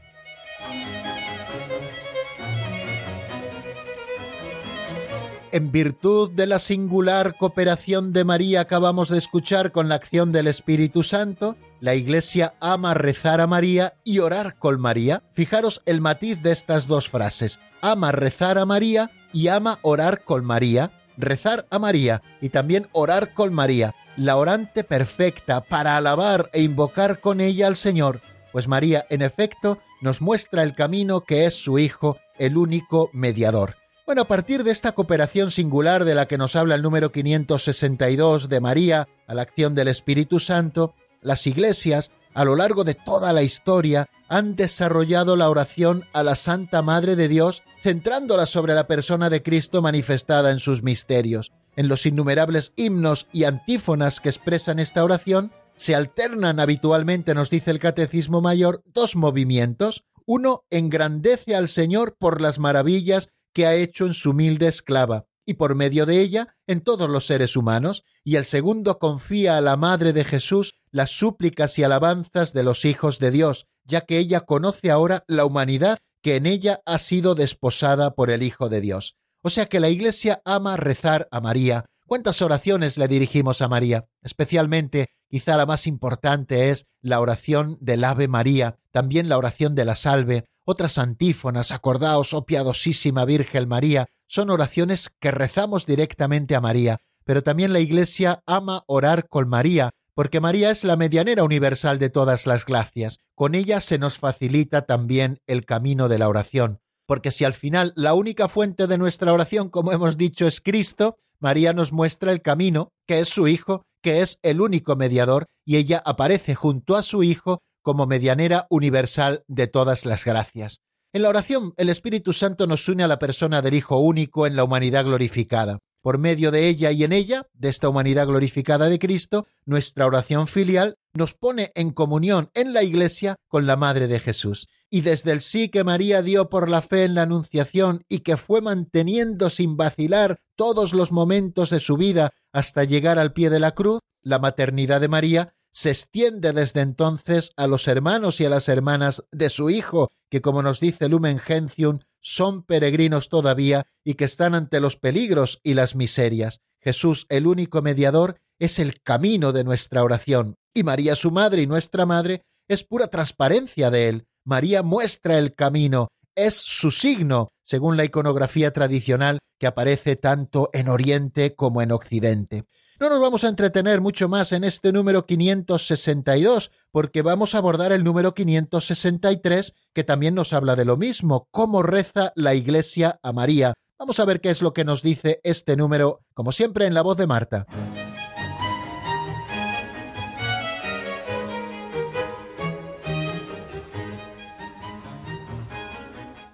En virtud de la singular cooperación de María acabamos de escuchar con la acción del Espíritu Santo, la Iglesia ama rezar a María y orar con María. Fijaros el matiz de estas dos frases. Ama rezar a María y ama orar con María. rezar a María y también orar con María, la orante perfecta para alabar e invocar con ella al Señor, pues María, en efecto, nos muestra el camino que es su Hijo, el único mediador. Bueno, a partir de esta cooperación singular de la que nos habla el número 562 de María a la acción del Espíritu Santo, las iglesias, a lo largo de toda la historia, han desarrollado la oración a la Santa Madre de Dios, centrándola sobre la persona de Cristo manifestada en sus misterios. En los innumerables himnos y antífonas que expresan esta oración, se alternan habitualmente, nos dice el Catecismo Mayor, dos movimientos. Uno engrandece al Señor por las maravillas que ha hecho en su humilde esclava y por medio de ella en todos los seres humanos, y el segundo confía a la Madre de Jesús las súplicas y alabanzas de los hijos de Dios, ya que ella conoce ahora la humanidad que en ella ha sido desposada por el Hijo de Dios. O sea que la Iglesia ama rezar a María. ¿Cuántas oraciones le dirigimos a María? Especialmente, quizá la más importante es la oración del Ave María, también la oración de la Salve, otras antífonas, acordaos, oh piadosísima Virgen María, son oraciones que rezamos directamente a María, pero también la Iglesia ama orar con María, porque María es la medianera universal de todas las gracias. Con ella se nos facilita también el camino de la oración, porque si al final la única fuente de nuestra oración, como hemos dicho, es Cristo, María nos muestra el camino, que es su Hijo, que es el único mediador, y ella aparece junto a su Hijo como medianera universal de todas las gracias. En la oración, el Espíritu Santo nos une a la persona del Hijo único en la humanidad glorificada. Por medio de ella y en ella, de esta humanidad glorificada de Cristo, nuestra oración filial nos pone en comunión en la Iglesia con la Madre de Jesús. Y desde el sí que María dio por la fe en la Anunciación y que fue manteniendo sin vacilar todos los momentos de su vida hasta llegar al pie de la cruz, la maternidad de María se extiende desde entonces a los hermanos y a las hermanas de su Hijo, que como nos dice Lumen Gentium, son peregrinos todavía y que están ante los peligros y las miserias. Jesús, el único mediador, es el camino de nuestra oración, y María su madre y nuestra madre es pura transparencia de él. María muestra el camino, es su signo, según la iconografía tradicional que aparece tanto en Oriente como en Occidente. No nos vamos a entretener mucho más en este número 562, porque vamos a abordar el número 563, que también nos habla de lo mismo, cómo reza la Iglesia a María. Vamos a ver qué es lo que nos dice este número, como siempre en la voz de Marta.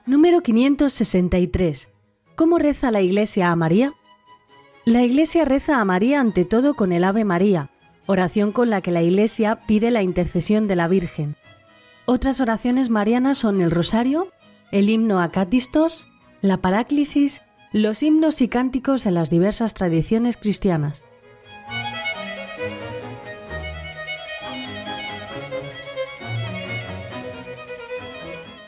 Número 563. ¿Cómo reza la Iglesia a María? La Iglesia reza a María ante todo con el Ave María, oración con la que la Iglesia pide la intercesión de la Virgen. Otras oraciones marianas son el Rosario, el himno a Catistos, la Paráclisis, los himnos y cánticos de las diversas tradiciones cristianas.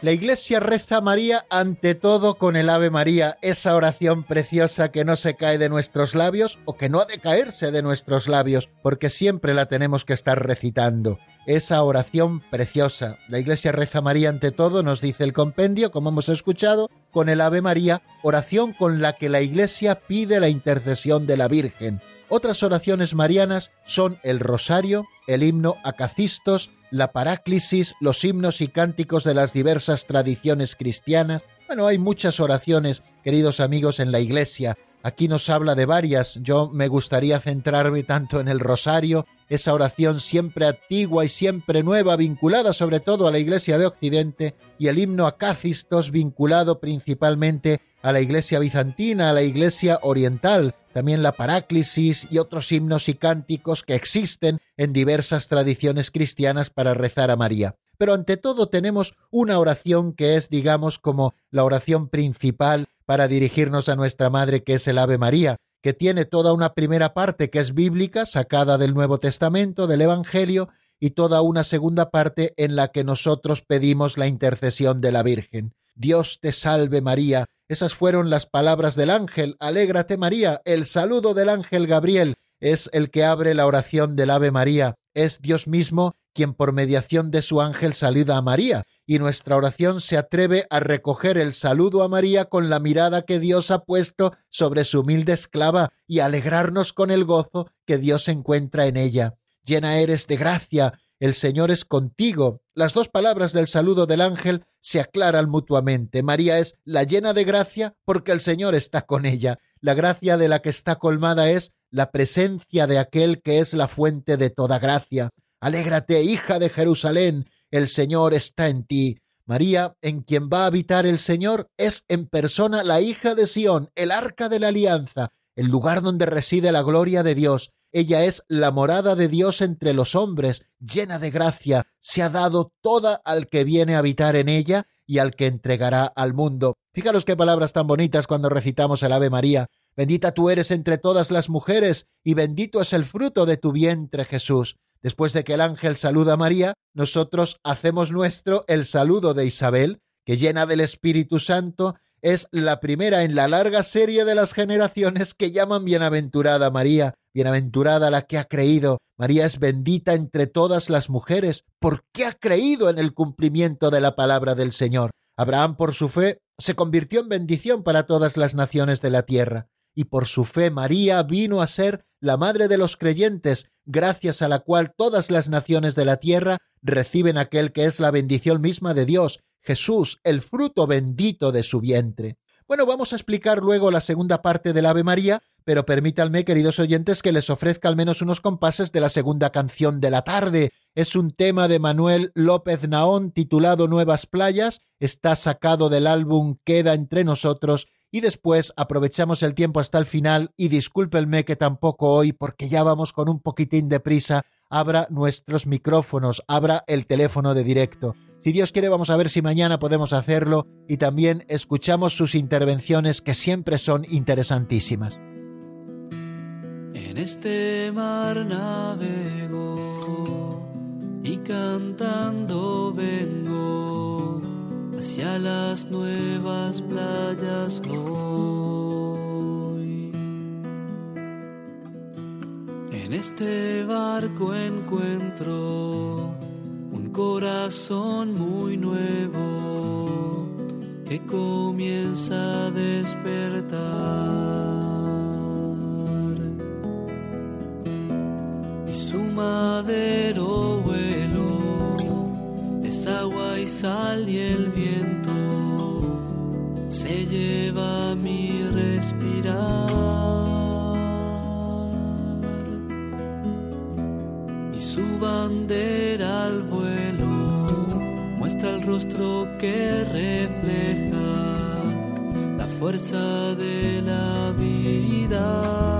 La Iglesia reza María ante todo con el Ave María, esa oración preciosa que no se cae de nuestros labios o que no ha de caerse de nuestros labios, porque siempre la tenemos que estar recitando. Esa oración preciosa. La Iglesia reza María ante todo, nos dice el compendio, como hemos escuchado, con el Ave María, oración con la que la Iglesia pide la intercesión de la Virgen. Otras oraciones marianas son el rosario, el himno a Cacistos, la paráclisis, los himnos y cánticos de las diversas tradiciones cristianas. Bueno, hay muchas oraciones, queridos amigos, en la Iglesia. Aquí nos habla de varias. Yo me gustaría centrarme tanto en el rosario, esa oración siempre antigua y siempre nueva, vinculada sobre todo a la Iglesia de Occidente, y el himno a Cácistos, vinculado principalmente a la Iglesia bizantina, a la Iglesia oriental, también la paráclisis y otros himnos y cánticos que existen en diversas tradiciones cristianas para rezar a María. Pero ante todo tenemos una oración que es, digamos, como la oración principal para dirigirnos a nuestra Madre, que es el Ave María, que tiene toda una primera parte que es bíblica, sacada del Nuevo Testamento, del Evangelio, y toda una segunda parte en la que nosotros pedimos la intercesión de la Virgen. Dios te salve María, esas fueron las palabras del ángel. Alégrate María. El saludo del ángel Gabriel es el que abre la oración del Ave María. Es Dios mismo quien por mediación de su ángel saluda a María, y nuestra oración se atreve a recoger el saludo a María con la mirada que Dios ha puesto sobre su humilde esclava y alegrarnos con el gozo que Dios encuentra en ella. Llena eres de gracia, el Señor es contigo. Las dos palabras del saludo del ángel se aclaran mutuamente. María es la llena de gracia porque el Señor está con ella. La gracia de la que está colmada es la presencia de aquel que es la fuente de toda gracia. Alégrate, hija de Jerusalén, el Señor está en ti. María, en quien va a habitar el Señor, es en persona la hija de Sión, el arca de la alianza, el lugar donde reside la gloria de Dios. Ella es la morada de Dios entre los hombres, llena de gracia, se ha dado toda al que viene a habitar en ella y al que entregará al mundo. Fijaros qué palabras tan bonitas cuando recitamos el Ave María. Bendita tú eres entre todas las mujeres, y bendito es el fruto de tu vientre, Jesús. Después de que el ángel saluda a María, nosotros hacemos nuestro el saludo de Isabel, que llena del Espíritu Santo es la primera en la larga serie de las generaciones que llaman bienaventurada María, bienaventurada la que ha creído. María es bendita entre todas las mujeres, porque ha creído en el cumplimiento de la palabra del Señor. Abraham, por su fe, se convirtió en bendición para todas las naciones de la tierra, y por su fe María vino a ser la madre de los creyentes, gracias a la cual todas las naciones de la tierra reciben aquel que es la bendición misma de Dios, Jesús, el fruto bendito de su vientre. Bueno, vamos a explicar luego la segunda parte del Ave María, pero permítanme, queridos oyentes, que les ofrezca al menos unos compases de la segunda canción de la tarde. Es un tema de Manuel López Naón titulado Nuevas Playas, está sacado del álbum Queda entre nosotros y después aprovechamos el tiempo hasta el final y discúlpenme que tampoco hoy, porque ya vamos con un poquitín de prisa, abra nuestros micrófonos, abra el teléfono de directo. Si Dios quiere, vamos a ver si mañana podemos hacerlo y también escuchamos sus intervenciones que siempre son interesantísimas. En este mar navego y cantando vengo hacia las nuevas playas hoy. En este barco encuentro corazón muy nuevo que comienza a despertar. Y su madero vuelo es agua y sal y el viento se lleva mi respirar. Y su bandera el rostro que refleja la fuerza de la vida.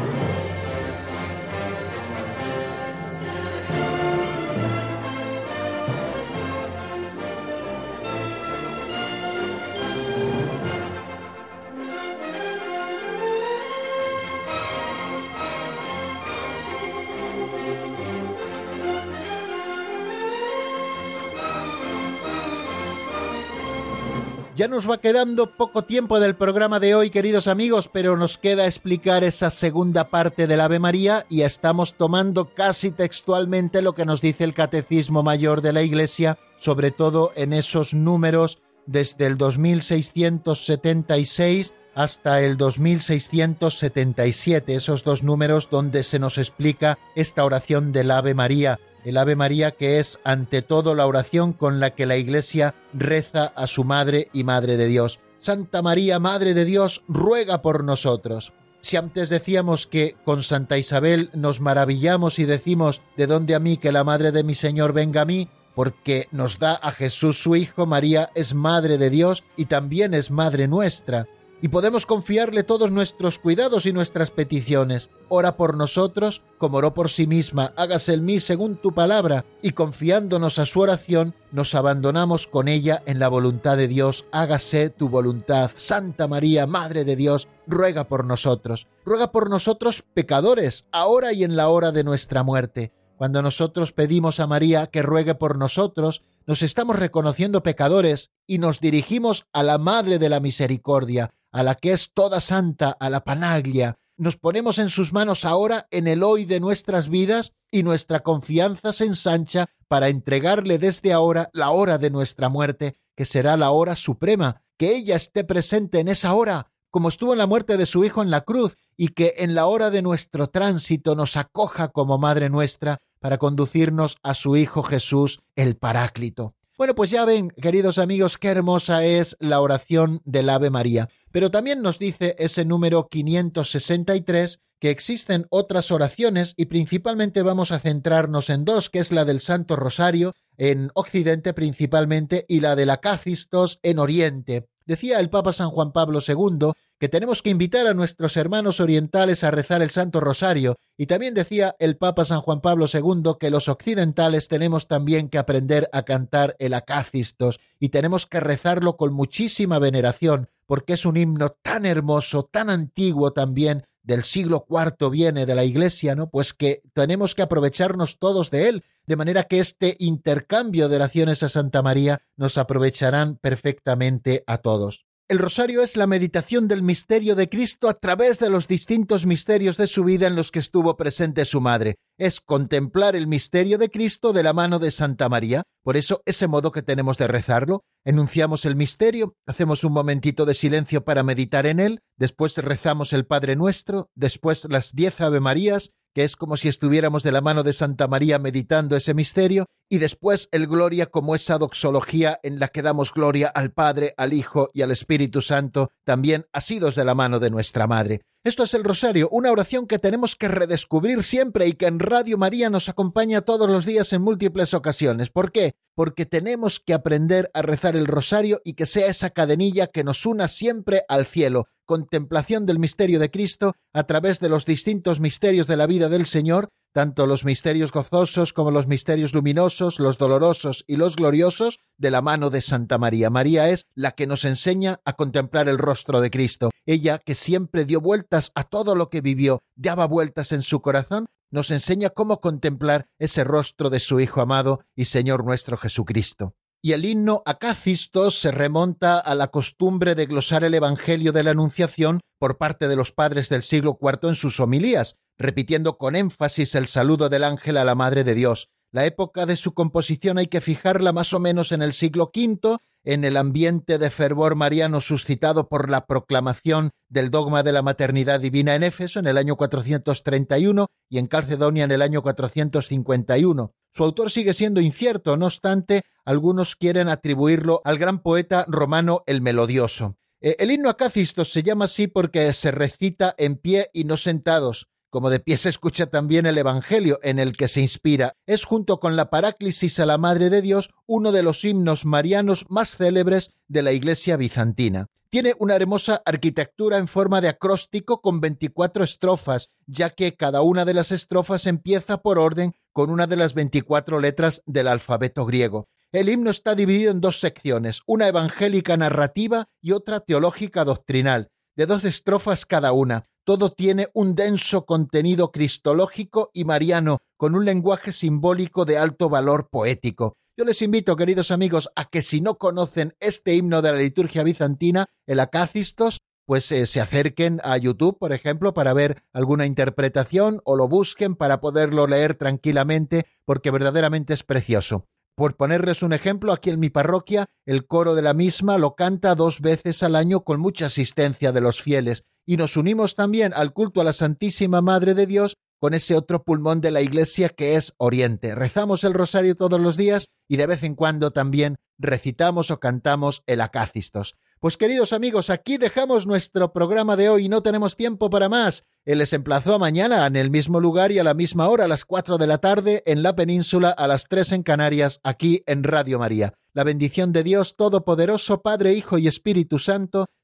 Ya nos va quedando poco tiempo del programa de hoy, queridos amigos, pero nos queda explicar esa segunda parte del Ave María y estamos tomando casi textualmente lo que nos dice el Catecismo Mayor de la Iglesia, sobre todo en esos números desde el 2676 hasta el 2677, esos dos números donde se nos explica esta oración del Ave María el Ave María que es ante todo la oración con la que la Iglesia reza a su Madre y Madre de Dios. Santa María, Madre de Dios, ruega por nosotros. Si antes decíamos que con Santa Isabel nos maravillamos y decimos, ¿de dónde a mí que la Madre de mi Señor venga a mí? Porque nos da a Jesús su Hijo, María es Madre de Dios y también es Madre nuestra y podemos confiarle todos nuestros cuidados y nuestras peticiones. Ora por nosotros, como oró por sí misma, hágase el mí según tu palabra, y confiándonos a su oración, nos abandonamos con ella en la voluntad de Dios, hágase tu voluntad. Santa María, Madre de Dios, ruega por nosotros, ruega por nosotros pecadores, ahora y en la hora de nuestra muerte. Cuando nosotros pedimos a María que ruegue por nosotros, nos estamos reconociendo pecadores y nos dirigimos a la Madre de la Misericordia, a la que es toda santa, a la panaglia, nos ponemos en sus manos ahora en el hoy de nuestras vidas y nuestra confianza se ensancha para entregarle desde ahora la hora de nuestra muerte, que será la hora suprema, que ella esté presente en esa hora, como estuvo en la muerte de su Hijo en la cruz, y que en la hora de nuestro tránsito nos acoja como Madre nuestra para conducirnos a su Hijo Jesús, el Paráclito. Bueno, pues ya ven, queridos amigos, qué hermosa es la oración del Ave María. Pero también nos dice ese número 563 que existen otras oraciones y principalmente vamos a centrarnos en dos, que es la del Santo Rosario en Occidente principalmente y la del Acacistos en Oriente. Decía el Papa San Juan Pablo II que tenemos que invitar a nuestros hermanos orientales a rezar el Santo Rosario, y también decía el Papa San Juan Pablo II que los occidentales tenemos también que aprender a cantar el Acacistos, y tenemos que rezarlo con muchísima veneración, porque es un himno tan hermoso, tan antiguo también, del siglo IV viene de la Iglesia, ¿no? Pues que tenemos que aprovecharnos todos de él, de manera que este intercambio de oraciones a Santa María nos aprovecharán perfectamente a todos. El rosario es la meditación del misterio de Cristo a través de los distintos misterios de su vida en los que estuvo presente su madre. Es contemplar el misterio de Cristo de la mano de Santa María. Por eso, ese modo que tenemos de rezarlo, enunciamos el misterio, hacemos un momentito de silencio para meditar en él, después rezamos el Padre Nuestro, después las diez Ave Marías, que es como si estuviéramos de la mano de Santa María meditando ese misterio, y después el Gloria como esa doxología en la que damos gloria al Padre, al Hijo y al Espíritu Santo, también asidos de la mano de nuestra Madre. Esto es el Rosario, una oración que tenemos que redescubrir siempre y que en Radio María nos acompaña todos los días en múltiples ocasiones. ¿Por qué? Porque tenemos que aprender a rezar el Rosario y que sea esa cadenilla que nos una siempre al cielo, contemplación del misterio de Cristo a través de los distintos misterios de la vida del Señor, tanto los misterios gozosos como los misterios luminosos, los dolorosos y los gloriosos, de la mano de Santa María. María es la que nos enseña a contemplar el rostro de Cristo. Ella, que siempre dio vueltas a todo lo que vivió, daba vueltas en su corazón, nos enseña cómo contemplar ese rostro de su Hijo amado y Señor nuestro Jesucristo. Y el himno Acacistos se remonta a la costumbre de glosar el Evangelio de la Anunciación por parte de los padres del siglo IV en sus homilías, repitiendo con énfasis el saludo del ángel a la Madre de Dios. La época de su composición hay que fijarla más o menos en el siglo V, en el ambiente de fervor mariano suscitado por la proclamación del dogma de la maternidad divina en Éfeso en el año 431 y en Calcedonia en el año 451. Su autor sigue siendo incierto, no obstante, algunos quieren atribuirlo al gran poeta romano el Melodioso. Eh, el himno Acacistos se llama así porque se recita en pie y no sentados, como de pie se escucha también el Evangelio en el que se inspira. Es junto con la Paráclisis a la Madre de Dios uno de los himnos marianos más célebres de la Iglesia bizantina. Tiene una hermosa arquitectura en forma de acróstico con 24 estrofas, ya que cada una de las estrofas empieza por orden con una de las 24 letras del alfabeto griego. El himno está dividido en dos secciones, una evangélica narrativa y otra teológica doctrinal, de dos estrofas cada una. Todo tiene un denso contenido cristológico y mariano, con un lenguaje simbólico de alto valor poético. Yo les invito, queridos amigos, a que si no conocen este himno de la liturgia bizantina, el Acacistos, pues eh, se acerquen a YouTube, por ejemplo, para ver alguna interpretación o lo busquen para poderlo leer tranquilamente, porque verdaderamente es precioso. Por ponerles un ejemplo, aquí en mi parroquia, el coro de la misma lo canta dos veces al año con mucha asistencia de los fieles, y nos unimos también al culto a la Santísima Madre de Dios con ese otro pulmón de la Iglesia que es Oriente. Rezamos el rosario todos los días y de vez en cuando también recitamos o cantamos el Acacistos. Pues queridos amigos, aquí dejamos nuestro programa de hoy, no tenemos tiempo para más. Él les emplazó a mañana en el mismo lugar y a la misma hora, a las 4 de la tarde, en la península, a las 3 en Canarias, aquí en Radio María. La bendición de Dios Todopoderoso, Padre, Hijo y Espíritu Santo,